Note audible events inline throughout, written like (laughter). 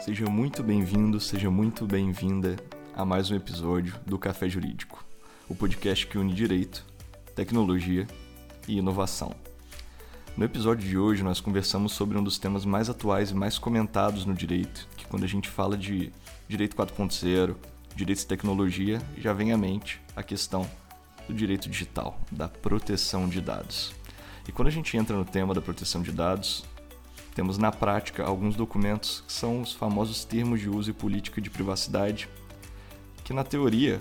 Seja muito bem-vindo, seja muito bem-vinda a mais um episódio do Café Jurídico, o podcast que une direito, tecnologia e inovação. No episódio de hoje, nós conversamos sobre um dos temas mais atuais e mais comentados no direito, que quando a gente fala de direito 4.0, direito e tecnologia, já vem à mente a questão do direito digital, da proteção de dados. E quando a gente entra no tema da proteção de dados, temos na prática alguns documentos que são os famosos termos de uso e política de privacidade, que na teoria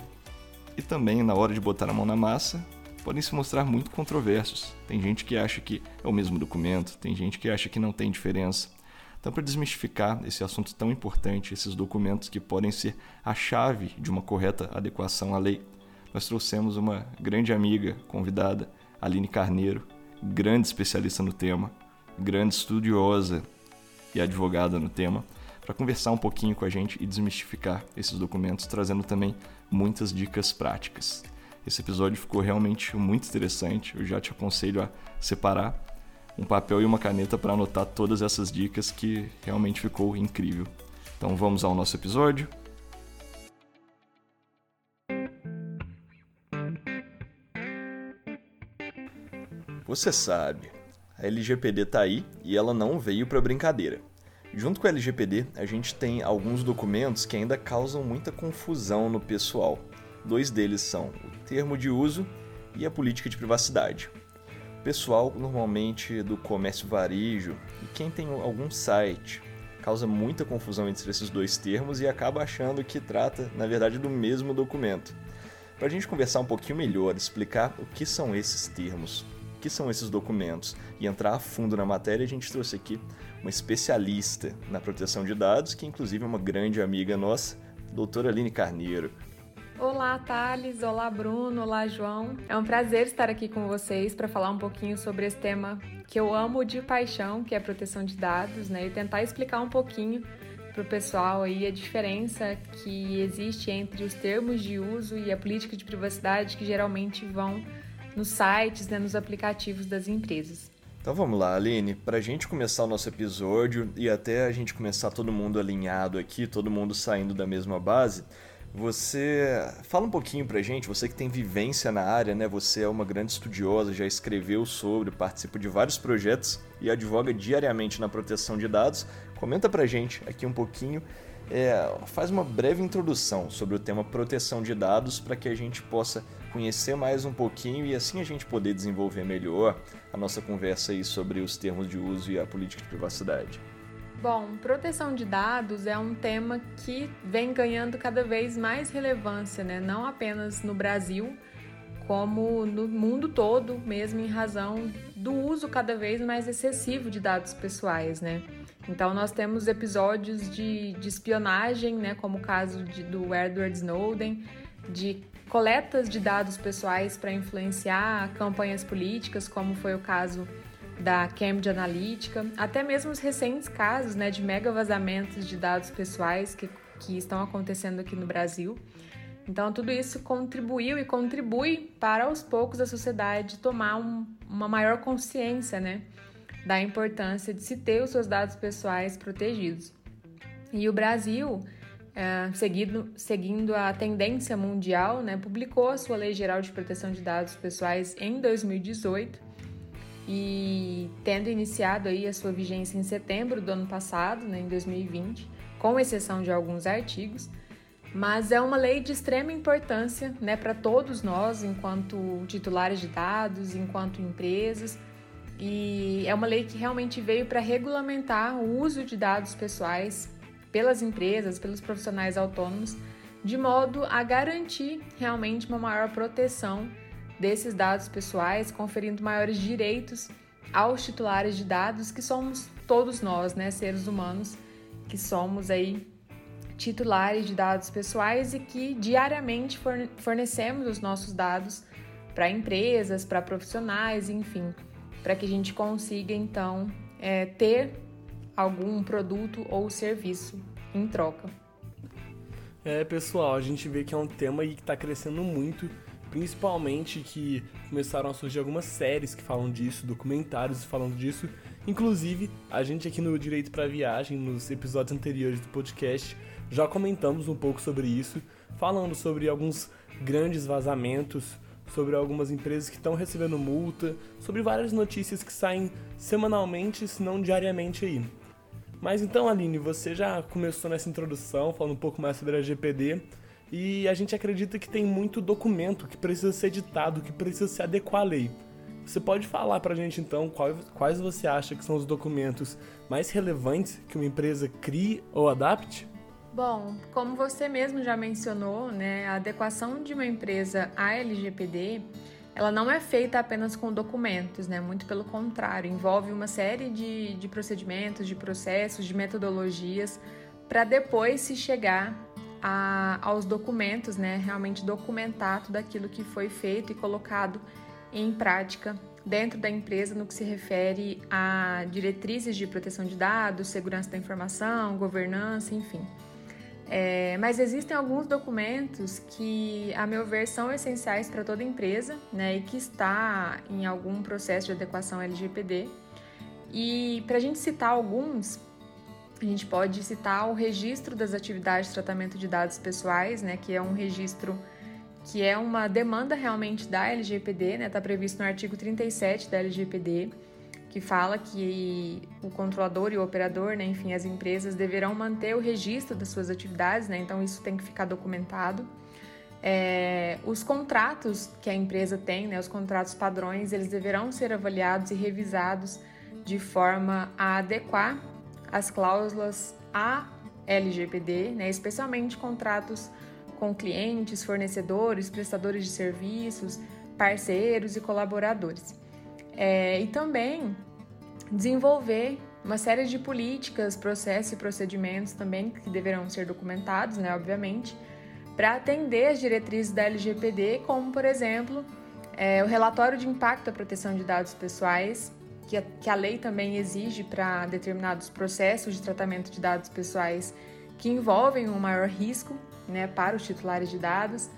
e também na hora de botar a mão na massa podem se mostrar muito controversos. Tem gente que acha que é o mesmo documento, tem gente que acha que não tem diferença. Então, para desmistificar esse assunto tão importante, esses documentos que podem ser a chave de uma correta adequação à lei, nós trouxemos uma grande amiga convidada, Aline Carneiro, grande especialista no tema, grande estudiosa e advogada no tema, para conversar um pouquinho com a gente e desmistificar esses documentos, trazendo também muitas dicas práticas. Esse episódio ficou realmente muito interessante, eu já te aconselho a separar um papel e uma caneta para anotar todas essas dicas que realmente ficou incrível. Então vamos ao nosso episódio. Você sabe, a LGPD está aí e ela não veio para brincadeira. Junto com a LGPD, a gente tem alguns documentos que ainda causam muita confusão no pessoal. Dois deles são o termo de uso e a política de privacidade. O pessoal, normalmente do comércio varejo e quem tem algum site, causa muita confusão entre esses dois termos e acaba achando que trata, na verdade, do mesmo documento. Para a gente conversar um pouquinho melhor, explicar o que são esses termos, que são esses documentos e entrar a fundo na matéria, a gente trouxe aqui uma especialista na proteção de dados, que inclusive é uma grande amiga nossa, doutora Aline Carneiro. Olá, Thales. Olá, Bruno. Olá, João. É um prazer estar aqui com vocês para falar um pouquinho sobre esse tema que eu amo de paixão, que é a proteção de dados, né? E tentar explicar um pouquinho para o pessoal aí a diferença que existe entre os termos de uso e a política de privacidade que geralmente vão nos sites, né, nos aplicativos das empresas. Então vamos lá, Aline, para a gente começar o nosso episódio e até a gente começar todo mundo alinhado aqui, todo mundo saindo da mesma base, você fala um pouquinho pra gente, você que tem vivência na área, né? Você é uma grande estudiosa, já escreveu sobre, participa de vários projetos e advoga diariamente na proteção de dados. Comenta pra gente aqui um pouquinho é, faz uma breve introdução sobre o tema proteção de dados para que a gente possa conhecer mais um pouquinho e assim a gente poder desenvolver melhor a nossa conversa aí sobre os termos de uso e a política de privacidade. Bom, proteção de dados é um tema que vem ganhando cada vez mais relevância, né? não apenas no Brasil, como no mundo todo, mesmo em razão do uso cada vez mais excessivo de dados pessoais, né? Então nós temos episódios de, de espionagem, né, como o caso de, do Edward Snowden, de coletas de dados pessoais para influenciar campanhas políticas, como foi o caso da Cambridge Analytica, até mesmo os recentes casos né, de mega vazamentos de dados pessoais que, que estão acontecendo aqui no Brasil. Então, tudo isso contribuiu e contribui para aos poucos a sociedade tomar um, uma maior consciência né, da importância de se ter os seus dados pessoais protegidos. E o Brasil, é, seguindo, a tendência mundial, né, publicou a sua Lei Geral de Proteção de Dados Pessoais em 2018 e tendo iniciado aí a sua vigência em setembro do ano passado, né, em 2020, com exceção de alguns artigos, mas é uma lei de extrema importância né, para todos nós, enquanto titulares de dados, enquanto empresas, e é uma lei que realmente veio para regulamentar o uso de dados pessoais pelas empresas, pelos profissionais autônomos, de modo a garantir realmente uma maior proteção desses dados pessoais, conferindo maiores direitos aos titulares de dados, que somos todos nós, né, seres humanos, que somos aí titulares de dados pessoais e que diariamente fornecemos os nossos dados para empresas, para profissionais, enfim para que a gente consiga então é, ter algum produto ou serviço em troca. É, pessoal, a gente vê que é um tema que está crescendo muito Principalmente que começaram a surgir algumas séries que falam disso, documentários falando disso. Inclusive, a gente aqui no Direito para Viagem, nos episódios anteriores do podcast, já comentamos um pouco sobre isso, falando sobre alguns grandes vazamentos, sobre algumas empresas que estão recebendo multa, sobre várias notícias que saem semanalmente, se não diariamente aí. Mas então, Aline, você já começou nessa introdução, falando um pouco mais sobre a GPD, e a gente acredita que tem muito documento que precisa ser editado, que precisa se adequar à lei. Você pode falar pra gente então quais, quais você acha que são os documentos mais relevantes que uma empresa crie ou adapte? Bom, como você mesmo já mencionou, né, a adequação de uma empresa à LGPD, ela não é feita apenas com documentos, né? Muito pelo contrário, envolve uma série de, de procedimentos, de processos, de metodologias para depois se chegar a, aos documentos, né? Realmente documentar tudo aquilo que foi feito e colocado em prática dentro da empresa no que se refere a diretrizes de proteção de dados, segurança da informação, governança, enfim. É, mas existem alguns documentos que, a meu ver, são essenciais para toda empresa né, e que está em algum processo de adequação LGPD. E para a gente citar alguns, a gente pode citar o registro das atividades de tratamento de dados pessoais, né, que é um registro que é uma demanda realmente da LGPD, está né, tá previsto no artigo 37 da LGPD que fala que o controlador e o operador, né, enfim, as empresas deverão manter o registro das suas atividades, né, então isso tem que ficar documentado. É, os contratos que a empresa tem, né, os contratos padrões, eles deverão ser avaliados e revisados de forma a adequar as cláusulas à LGPD, né, especialmente contratos com clientes, fornecedores, prestadores de serviços, parceiros e colaboradores. É, e também desenvolver uma série de políticas, processos e procedimentos também que deverão ser documentados, né, obviamente, para atender as diretrizes da LGPD, como, por exemplo, é, o relatório de impacto da proteção de dados pessoais, que a, que a lei também exige para determinados processos de tratamento de dados pessoais que envolvem um maior risco né, para os titulares de dados,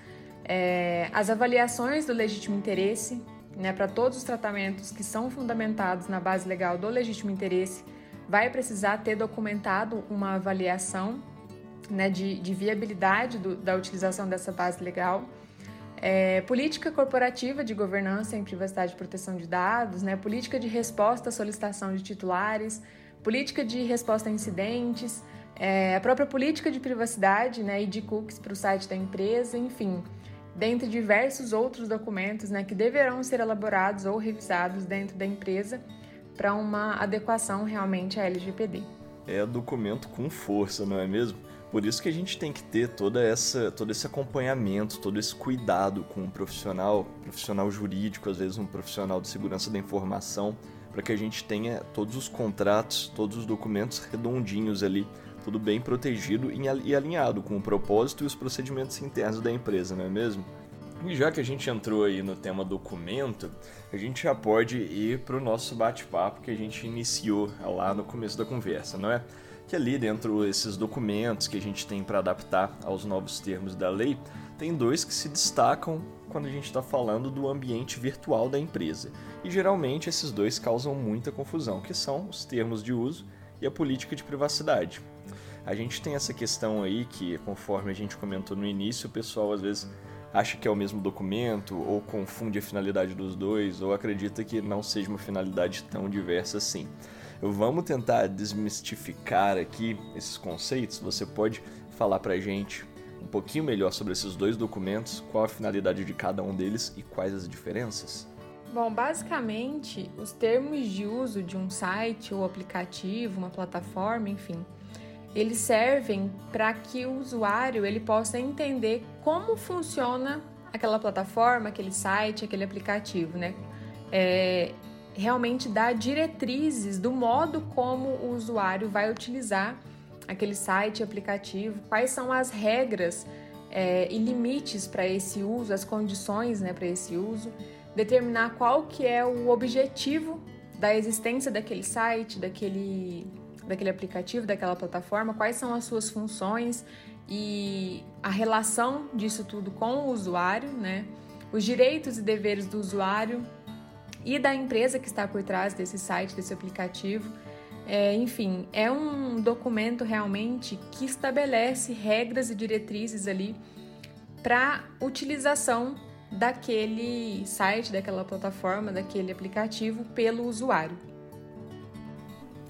é, as avaliações do legítimo interesse, né, para todos os tratamentos que são fundamentados na base legal do legítimo interesse, vai precisar ter documentado uma avaliação né, de, de viabilidade do, da utilização dessa base legal. É, política corporativa de governança em privacidade e proteção de dados, né, política de resposta à solicitação de titulares, política de resposta a incidentes, é, a própria política de privacidade né, e de cookies para o site da empresa, enfim dentre diversos outros documentos né, que deverão ser elaborados ou revisados dentro da empresa para uma adequação realmente à LGPD. É documento com força, não é mesmo? Por isso que a gente tem que ter toda essa, todo esse acompanhamento, todo esse cuidado com um profissional, profissional jurídico, às vezes um profissional de segurança da informação, para que a gente tenha todos os contratos, todos os documentos redondinhos ali tudo bem protegido e alinhado com o propósito e os procedimentos internos da empresa, não é mesmo? E já que a gente entrou aí no tema documento, a gente já pode ir para o nosso bate-papo que a gente iniciou lá no começo da conversa, não é? Que ali dentro desses documentos que a gente tem para adaptar aos novos termos da lei, tem dois que se destacam quando a gente está falando do ambiente virtual da empresa. E geralmente esses dois causam muita confusão, que são os termos de uso e a política de privacidade. A gente tem essa questão aí que, conforme a gente comentou no início, o pessoal às vezes acha que é o mesmo documento, ou confunde a finalidade dos dois, ou acredita que não seja uma finalidade tão diversa assim. Vamos tentar desmistificar aqui esses conceitos. Você pode falar pra gente um pouquinho melhor sobre esses dois documentos, qual a finalidade de cada um deles e quais as diferenças? Bom, basicamente, os termos de uso de um site ou aplicativo, uma plataforma, enfim, eles servem para que o usuário ele possa entender como funciona aquela plataforma, aquele site, aquele aplicativo, né? É, realmente dar diretrizes do modo como o usuário vai utilizar aquele site, aplicativo, quais são as regras é, e limites para esse uso, as condições né, para esse uso, determinar qual que é o objetivo da existência daquele site, daquele daquele aplicativo, daquela plataforma, quais são as suas funções e a relação disso tudo com o usuário, né? os direitos e deveres do usuário e da empresa que está por trás desse site, desse aplicativo. É, enfim, é um documento realmente que estabelece regras e diretrizes ali para utilização daquele site, daquela plataforma, daquele aplicativo pelo usuário.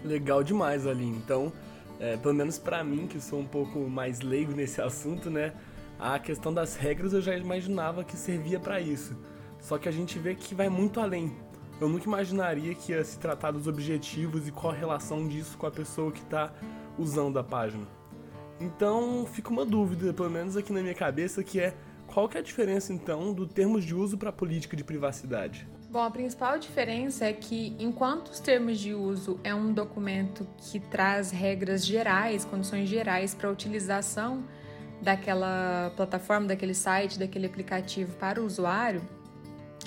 Legal demais, Aline. Então, é, pelo menos para mim, que sou um pouco mais leigo nesse (laughs) assunto, né? A questão das regras eu já imaginava que servia para isso. Só que a gente vê que vai muito além. Eu nunca imaginaria que ia se tratar dos objetivos e qual a relação disso com a pessoa que está usando a página. Então, fica uma dúvida, pelo menos aqui na minha cabeça, que é qual que é a diferença então do termos de uso para a política de privacidade? Bom, a principal diferença é que, enquanto os termos de uso é um documento que traz regras gerais, condições gerais para a utilização daquela plataforma, daquele site, daquele aplicativo para o usuário,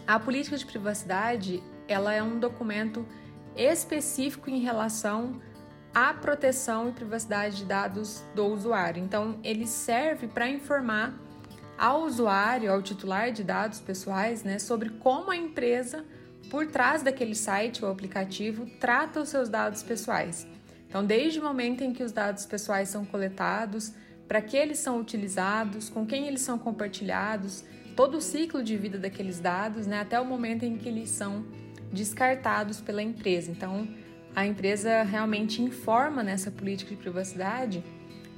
a política de privacidade ela é um documento específico em relação à proteção e privacidade de dados do usuário. Então, ele serve para informar ao usuário, ao titular de dados pessoais, né, sobre como a empresa por trás daquele site ou aplicativo trata os seus dados pessoais. Então, desde o momento em que os dados pessoais são coletados, para que eles são utilizados, com quem eles são compartilhados, todo o ciclo de vida daqueles dados, né, até o momento em que eles são descartados pela empresa. Então, a empresa realmente informa nessa política de privacidade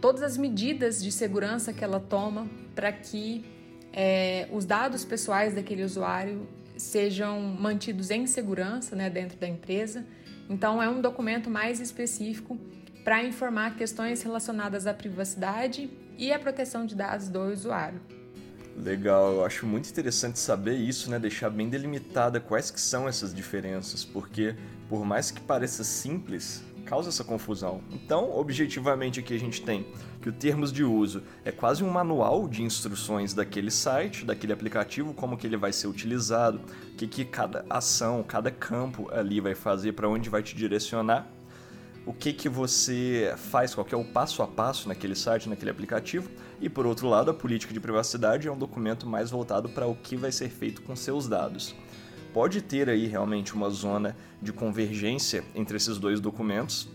todas as medidas de segurança que ela toma para que é, os dados pessoais daquele usuário sejam mantidos em segurança né, dentro da empresa. Então, é um documento mais específico para informar questões relacionadas à privacidade e à proteção de dados do usuário. Legal, eu acho muito interessante saber isso, né? Deixar bem delimitada quais que são essas diferenças, porque por mais que pareça simples, causa essa confusão. Então, objetivamente aqui a gente tem que o termos de uso é quase um manual de instruções daquele site, daquele aplicativo, como que ele vai ser utilizado, o que, que cada ação, cada campo ali vai fazer, para onde vai te direcionar, o que, que você faz, qual é o passo a passo naquele site, naquele aplicativo. E por outro lado, a política de privacidade é um documento mais voltado para o que vai ser feito com seus dados pode ter aí realmente uma zona de convergência entre esses dois documentos,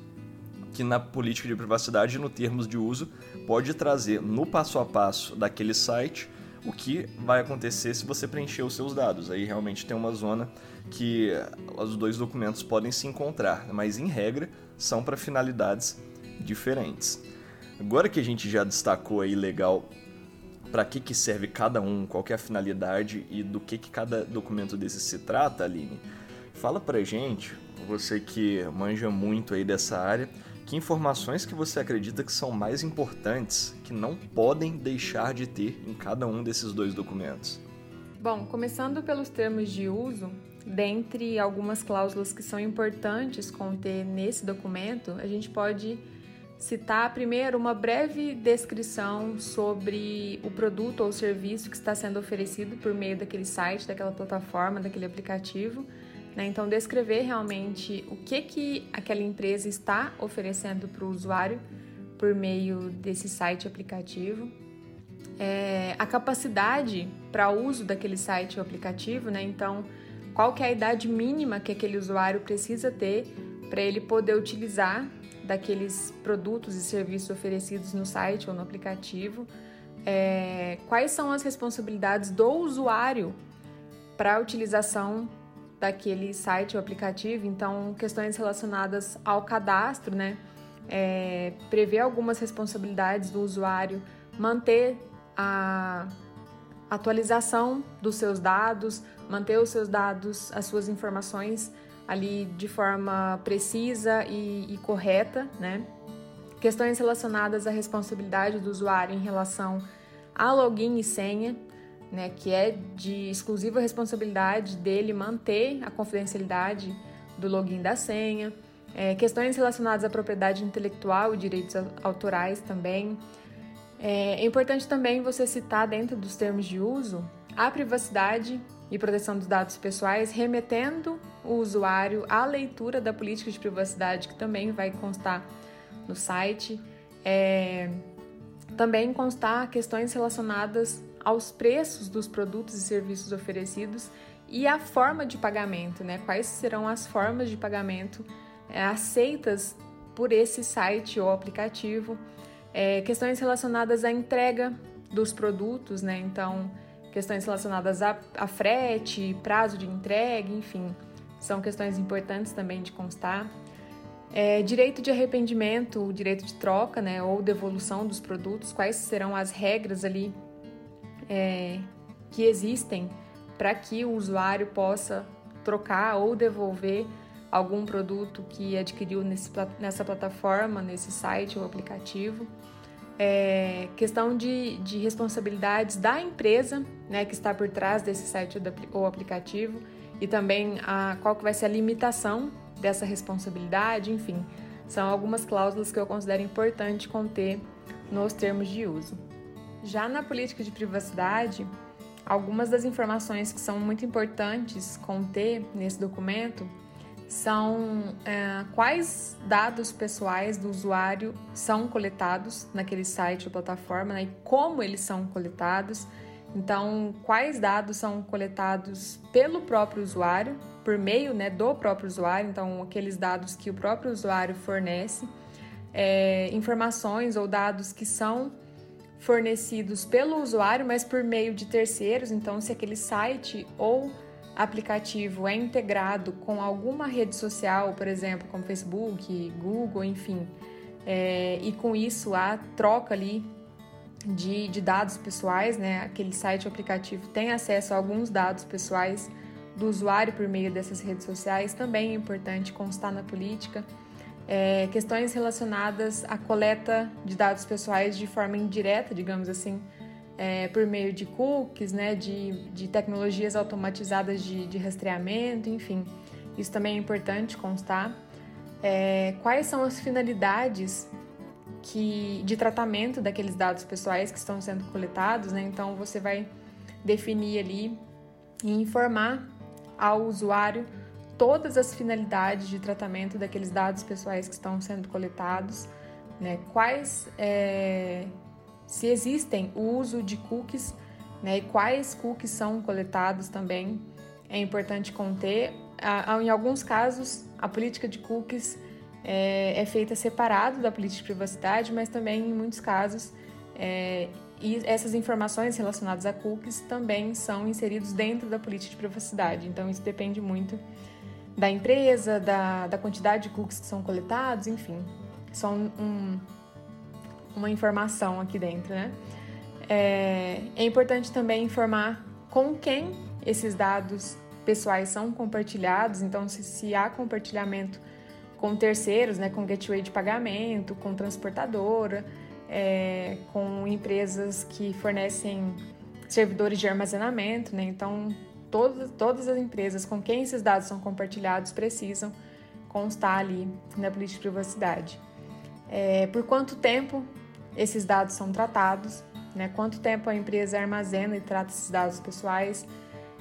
que na política de privacidade, no termos de uso, pode trazer no passo a passo daquele site o que vai acontecer se você preencher os seus dados. Aí realmente tem uma zona que os dois documentos podem se encontrar, mas em regra são para finalidades diferentes. Agora que a gente já destacou aí legal para que, que serve cada um, qual é a finalidade e do que, que cada documento desse se trata, Aline. Fala pra gente, você que manja muito aí dessa área, que informações que você acredita que são mais importantes, que não podem deixar de ter em cada um desses dois documentos? Bom, começando pelos termos de uso, dentre algumas cláusulas que são importantes conter nesse documento, a gente pode citar primeiro uma breve descrição sobre o produto ou serviço que está sendo oferecido por meio daquele site, daquela plataforma, daquele aplicativo. Né? Então, descrever realmente o que, que aquela empresa está oferecendo para o usuário por meio desse site aplicativo. É, a capacidade para uso daquele site ou aplicativo, né? Então, qual que é a idade mínima que aquele usuário precisa ter para ele poder utilizar daqueles produtos e serviços oferecidos no site ou no aplicativo, é, quais são as responsabilidades do usuário para a utilização daquele site ou aplicativo. Então, questões relacionadas ao cadastro, né? É, prever algumas responsabilidades do usuário, manter a atualização dos seus dados, manter os seus dados, as suas informações ali de forma precisa e, e correta, né? Questões relacionadas à responsabilidade do usuário em relação a login e senha, né, que é de exclusiva responsabilidade dele manter a confidencialidade do login da senha. É, questões relacionadas à propriedade intelectual e direitos autorais também. É, é importante também você citar dentro dos termos de uso a privacidade e proteção dos dados pessoais, remetendo o usuário à leitura da política de privacidade, que também vai constar no site. É, também constar questões relacionadas aos preços dos produtos e serviços oferecidos e a forma de pagamento, né? Quais serão as formas de pagamento é, aceitas por esse site ou aplicativo? É, questões relacionadas à entrega dos produtos, né? Então, questões relacionadas a, a frete, prazo de entrega, enfim, são questões importantes também de constar. É, direito de arrependimento, direito de troca, né, ou devolução dos produtos, quais serão as regras ali é, que existem para que o usuário possa trocar ou devolver algum produto que adquiriu nesse, nessa plataforma, nesse site ou aplicativo. É, questão de, de responsabilidades da empresa né, que está por trás desse site ou aplicativo e também a, qual que vai ser a limitação dessa responsabilidade, enfim, são algumas cláusulas que eu considero importante conter nos termos de uso. Já na política de privacidade, algumas das informações que são muito importantes conter nesse documento são é, quais dados pessoais do usuário são coletados naquele site ou plataforma né, e como eles são coletados. Então, quais dados são coletados pelo próprio usuário por meio né, do próprio usuário, então aqueles dados que o próprio usuário fornece, é, informações ou dados que são fornecidos pelo usuário, mas por meio de terceiros, então se aquele site ou aplicativo é integrado com alguma rede social, por exemplo, como Facebook, Google, enfim, é, e com isso a troca ali de, de dados pessoais, né? Aquele site ou aplicativo tem acesso a alguns dados pessoais do usuário por meio dessas redes sociais também é importante constar na política. É, questões relacionadas à coleta de dados pessoais de forma indireta, digamos assim, é, por meio de cookies, né, de, de tecnologias automatizadas de, de rastreamento, enfim, isso também é importante constar. É, quais são as finalidades que, de tratamento daqueles dados pessoais que estão sendo coletados, né? Então você vai definir ali e informar ao usuário todas as finalidades de tratamento daqueles dados pessoais que estão sendo coletados, né? quais, é, se existem o uso de cookies, né? e quais cookies são coletados também, é importante conter. Em alguns casos, a política de cookies é, é feita separado da política de privacidade, mas também em muitos casos é, e essas informações relacionadas a cookies também são inseridos dentro da política de privacidade. Então, isso depende muito da empresa, da, da quantidade de cookies que são coletados, enfim. Um, um, uma informação aqui dentro, né? É, é importante também informar com quem esses dados pessoais são compartilhados. Então, se, se há compartilhamento com terceiros, né, com gateway de pagamento, com transportadora, é, com empresas que fornecem servidores de armazenamento, né? Então, todas, todas as empresas com quem esses dados são compartilhados precisam constar ali na política de privacidade. É, por quanto tempo esses dados são tratados, né? quanto tempo a empresa armazena e trata esses dados pessoais,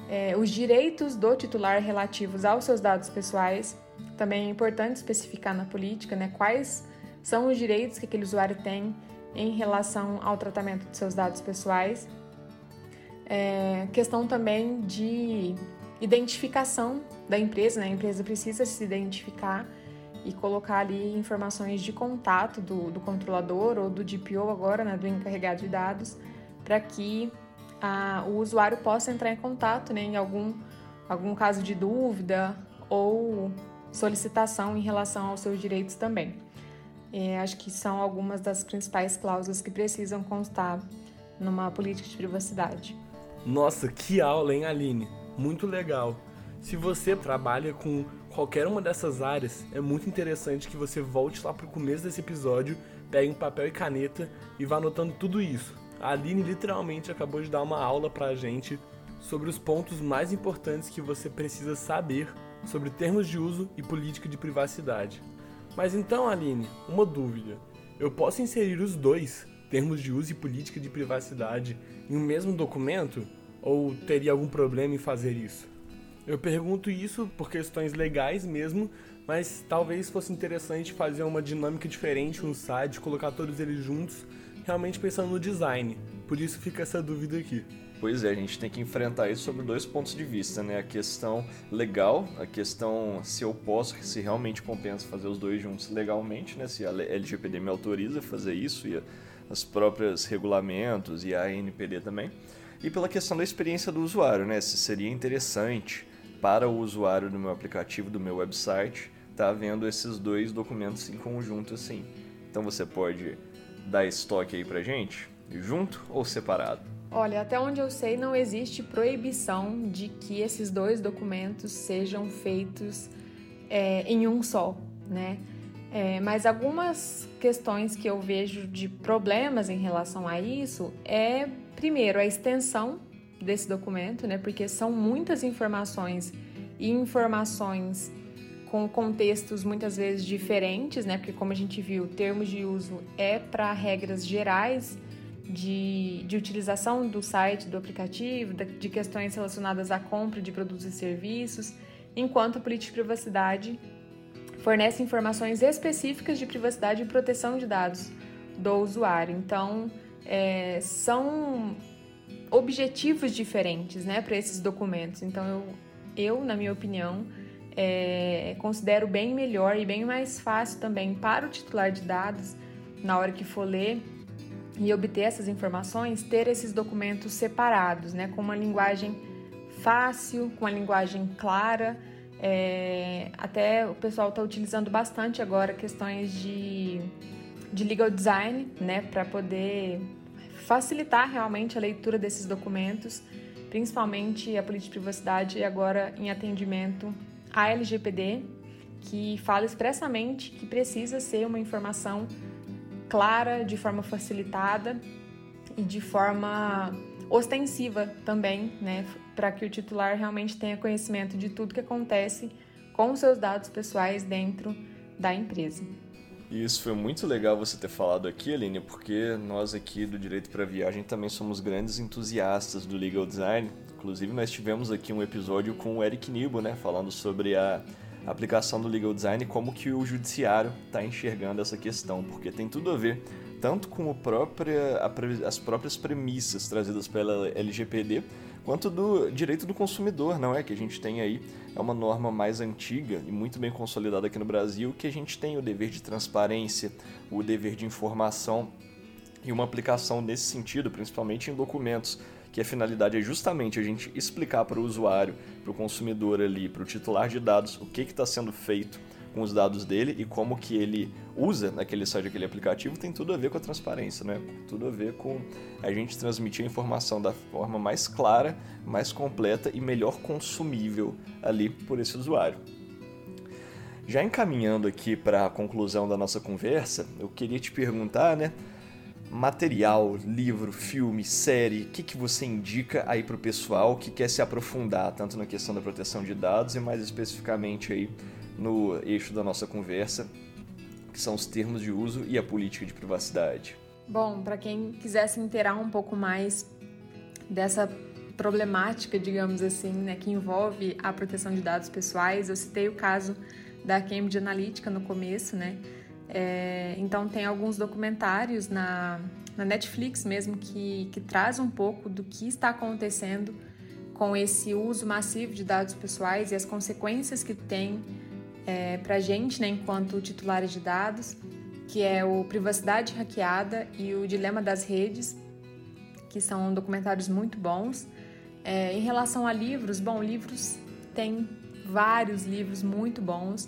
é, os direitos do titular relativos aos seus dados pessoais, também é importante especificar na política né? quais são os direitos que aquele usuário tem em relação ao tratamento de seus dados pessoais. É, questão também de identificação da empresa, né? A empresa precisa se identificar e colocar ali informações de contato do, do controlador ou do DPO agora, né, do encarregado de dados, para que a, o usuário possa entrar em contato né, em algum, algum caso de dúvida ou solicitação em relação aos seus direitos também. É, acho que são algumas das principais cláusulas que precisam constar numa política de privacidade. Nossa, que aula, hein, Aline? Muito legal. Se você trabalha com qualquer uma dessas áreas, é muito interessante que você volte lá pro começo desse episódio, pegue um papel e caneta e vá anotando tudo isso. A Aline literalmente acabou de dar uma aula pra gente sobre os pontos mais importantes que você precisa saber sobre termos de uso e política de privacidade. Mas então, Aline, uma dúvida. Eu posso inserir os dois, termos de uso e política de privacidade, em um mesmo documento? Ou teria algum problema em fazer isso? Eu pergunto isso por questões legais mesmo, mas talvez fosse interessante fazer uma dinâmica diferente no site, colocar todos eles juntos, realmente pensando no design. Por isso fica essa dúvida aqui. Pois é, a gente tem que enfrentar isso sobre dois pontos de vista, né? A questão legal, a questão se eu posso, se realmente compensa fazer os dois juntos legalmente, né? Se a LGPD me autoriza a fazer isso e as próprias regulamentos e a ANPD também. E pela questão da experiência do usuário, né? Se seria interessante para o usuário do meu aplicativo, do meu website, tá vendo esses dois documentos em conjunto assim. Então você pode dar estoque aí pra gente, junto ou separado? Olha, até onde eu sei, não existe proibição de que esses dois documentos sejam feitos é, em um só, né? É, mas algumas questões que eu vejo de problemas em relação a isso é, primeiro, a extensão desse documento, né? Porque são muitas informações e informações com contextos muitas vezes diferentes, né? Porque como a gente viu, termos de uso é para regras gerais de, de utilização do site, do aplicativo, de questões relacionadas à compra de produtos e serviços, enquanto a política de privacidade fornece informações específicas de privacidade e proteção de dados do usuário. Então, é, são objetivos diferentes né, para esses documentos. Então, eu, eu na minha opinião, é, considero bem melhor e bem mais fácil também para o titular de dados, na hora que for ler e obter essas informações, ter esses documentos separados, né, com uma linguagem fácil, com uma linguagem clara. É, até o pessoal está utilizando bastante agora questões de, de legal design, né, para poder facilitar realmente a leitura desses documentos, principalmente a política de privacidade agora em atendimento à LGPD, que fala expressamente que precisa ser uma informação clara, de forma facilitada e de forma ostensiva também, né, para que o titular realmente tenha conhecimento de tudo que acontece com os seus dados pessoais dentro da empresa. E isso foi muito legal você ter falado aqui, Aline, porque nós aqui do Direito para Viagem também somos grandes entusiastas do legal design. Inclusive, nós tivemos aqui um episódio com o Eric Nibo, né, falando sobre a aplicação do legal design, como que o judiciário está enxergando essa questão, porque tem tudo a ver tanto com própria, as próprias premissas trazidas pela LGPD, quanto do direito do consumidor, não é? Que a gente tem aí, é uma norma mais antiga e muito bem consolidada aqui no Brasil, que a gente tem o dever de transparência, o dever de informação e uma aplicação nesse sentido, principalmente em documentos que a finalidade é justamente a gente explicar para o usuário, para o consumidor ali, para o titular de dados, o que está sendo feito com os dados dele e como que ele usa naquele site, aquele aplicativo, tem tudo a ver com a transparência, né? Tudo a ver com a gente transmitir a informação da forma mais clara, mais completa e melhor consumível ali por esse usuário. Já encaminhando aqui para a conclusão da nossa conversa, eu queria te perguntar, né? material, livro, filme, série, o que, que você indica aí para o pessoal que quer se aprofundar tanto na questão da proteção de dados e mais especificamente aí no eixo da nossa conversa, que são os termos de uso e a política de privacidade? Bom, para quem quiser se inteirar um pouco mais dessa problemática, digamos assim, né, que envolve a proteção de dados pessoais, eu citei o caso da Cambridge Analytica no começo, né? É, então tem alguns documentários na, na Netflix mesmo que, que traz um pouco do que está acontecendo com esse uso massivo de dados pessoais e as consequências que tem é, para a gente, né, enquanto titulares de dados, que é o Privacidade Hackeada e o Dilema das Redes, que são documentários muito bons. É, em relação a livros, bom, livros tem vários livros muito bons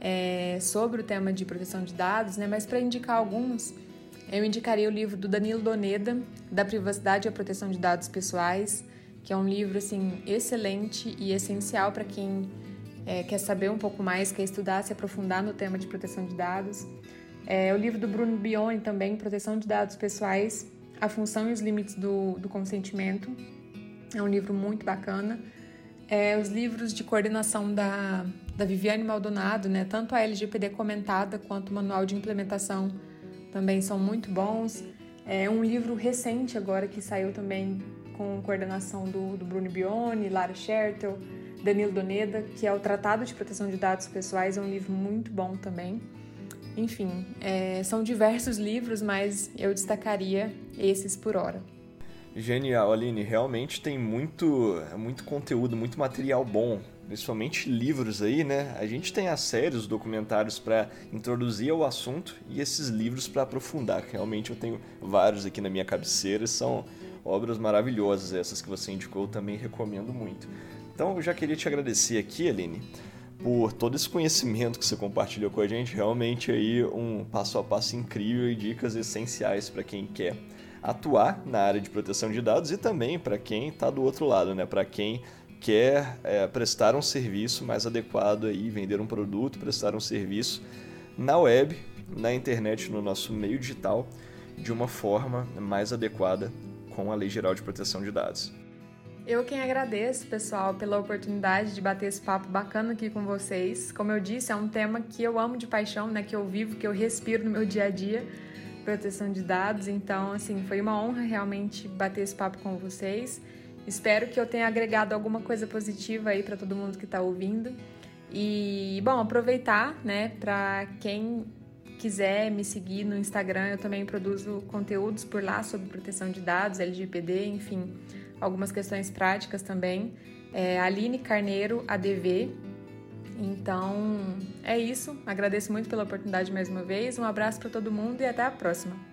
é, sobre o tema de proteção de dados, né? Mas para indicar alguns, eu indicaria o livro do Danilo Doneda, da Privacidade e a Proteção de Dados Pessoais, que é um livro assim excelente e essencial para quem é, quer saber um pouco mais, quer estudar, se aprofundar no tema de proteção de dados. É, o livro do Bruno Bione também, Proteção de Dados Pessoais, a função e os limites do, do consentimento. É um livro muito bacana. É, os livros de coordenação da da Viviane Maldonado, né? Tanto a LGPD comentada quanto o manual de implementação também são muito bons. É um livro recente agora que saiu também com coordenação do, do Bruno Bione, Lara Schertel, Danilo Doneda, que é o Tratado de Proteção de Dados Pessoais, é um livro muito bom também. Enfim, é, são diversos livros, mas eu destacaria esses por hora. Genial, Aline. Realmente tem muito, muito conteúdo, muito material bom, principalmente livros aí, né? A gente tem as séries, os documentários para introduzir ao assunto e esses livros para aprofundar. Realmente eu tenho vários aqui na minha cabeceira, são obras maravilhosas essas que você indicou, também recomendo muito. Então eu já queria te agradecer aqui, Aline, por todo esse conhecimento que você compartilhou com a gente. Realmente aí um passo a passo incrível e dicas essenciais para quem quer atuar na área de proteção de dados e também para quem está do outro lado, né? Para quem quer é, prestar um serviço mais adequado aí, vender um produto, prestar um serviço na web, na internet, no nosso meio digital, de uma forma mais adequada com a Lei Geral de Proteção de Dados. Eu quem agradeço, pessoal, pela oportunidade de bater esse papo bacana aqui com vocês. Como eu disse, é um tema que eu amo de paixão, né, que eu vivo, que eu respiro no meu dia a dia proteção de dados. Então, assim, foi uma honra realmente bater esse papo com vocês. Espero que eu tenha agregado alguma coisa positiva aí para todo mundo que está ouvindo. E, bom, aproveitar, né, para quem quiser me seguir no Instagram, eu também produzo conteúdos por lá sobre proteção de dados, LGPD, enfim, algumas questões práticas também. É Aline Carneiro, ADV. Então, é isso. Agradeço muito pela oportunidade mais uma vez. Um abraço para todo mundo e até a próxima.